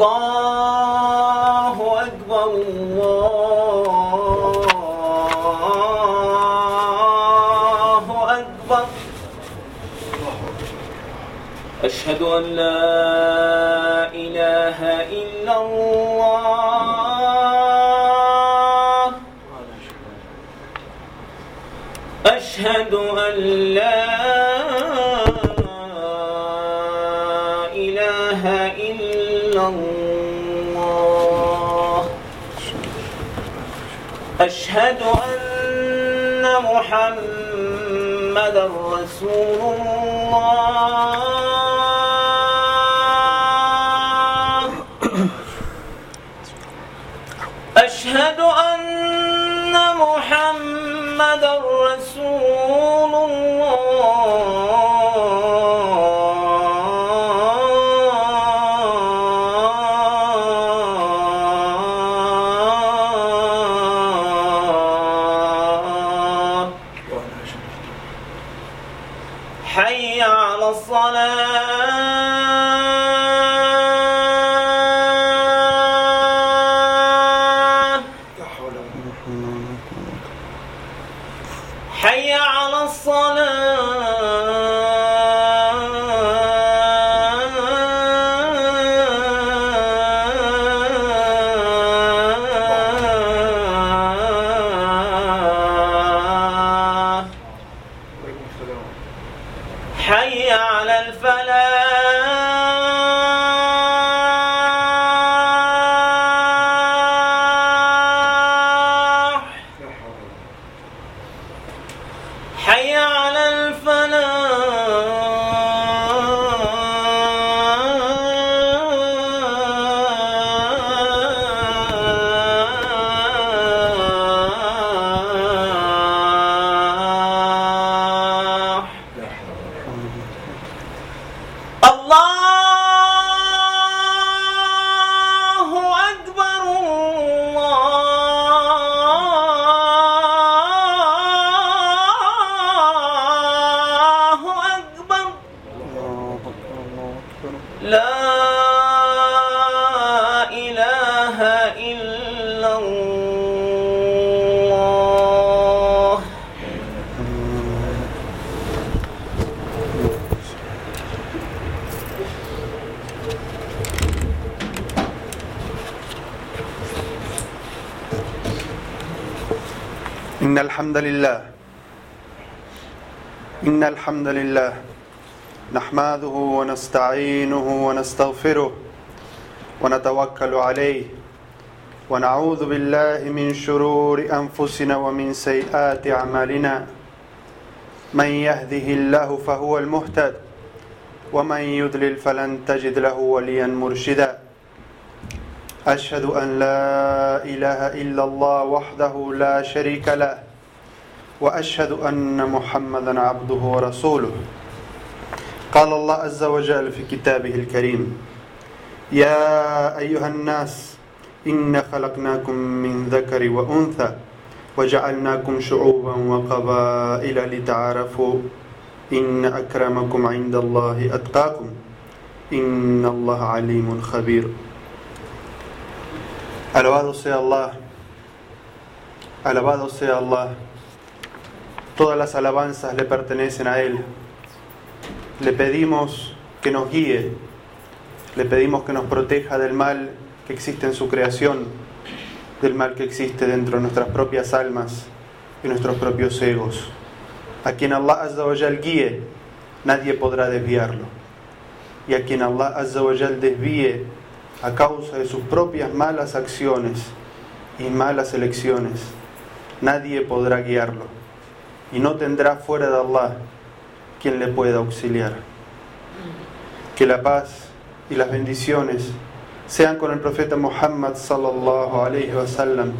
الله أكبر الله أكبر أشهد أن لا إله إلا الله أشهد أن لا أشهد أن محمد رسول الله. حي على الصلاة. على لا إله إلا الله. إن الحمد لله. إن الحمد لله. نحمده ونستعينه ونستغفره ونتوكل عليه ونعوذ بالله من شرور أنفسنا ومن سيئات أعمالنا. من يهده الله فهو المهتد ومن يضلل فلن تجد له وليا مرشدا. أشهد أن لا إله إلا الله وحده لا شريك له وأشهد أن محمدا عبده ورسوله. قال الله عز وجل في كتابه الكريم يا أيها الناس إنا خلقناكم من ذكر وأنثى وجعلناكم شعوبا وقبائل لتعارفوا إن أكرمكم عند الله أتقاكم إن الله عليم خبير Alabado sea Allah, alabado sea Allah. Todas las alabanzas le pertenecen a Él. Le pedimos que nos guíe, le pedimos que nos proteja del mal que existe en su creación, del mal que existe dentro de nuestras propias almas y nuestros propios egos. A quien Allah Azza wa guíe, nadie podrá desviarlo. Y a quien Allah Azza wa desvíe, a causa de sus propias malas acciones y malas elecciones, nadie podrá guiarlo y no tendrá fuera de Allah quien le pueda auxiliar. Que la paz y las bendiciones sean con el profeta Muhammad sallallahu alaihi wasallam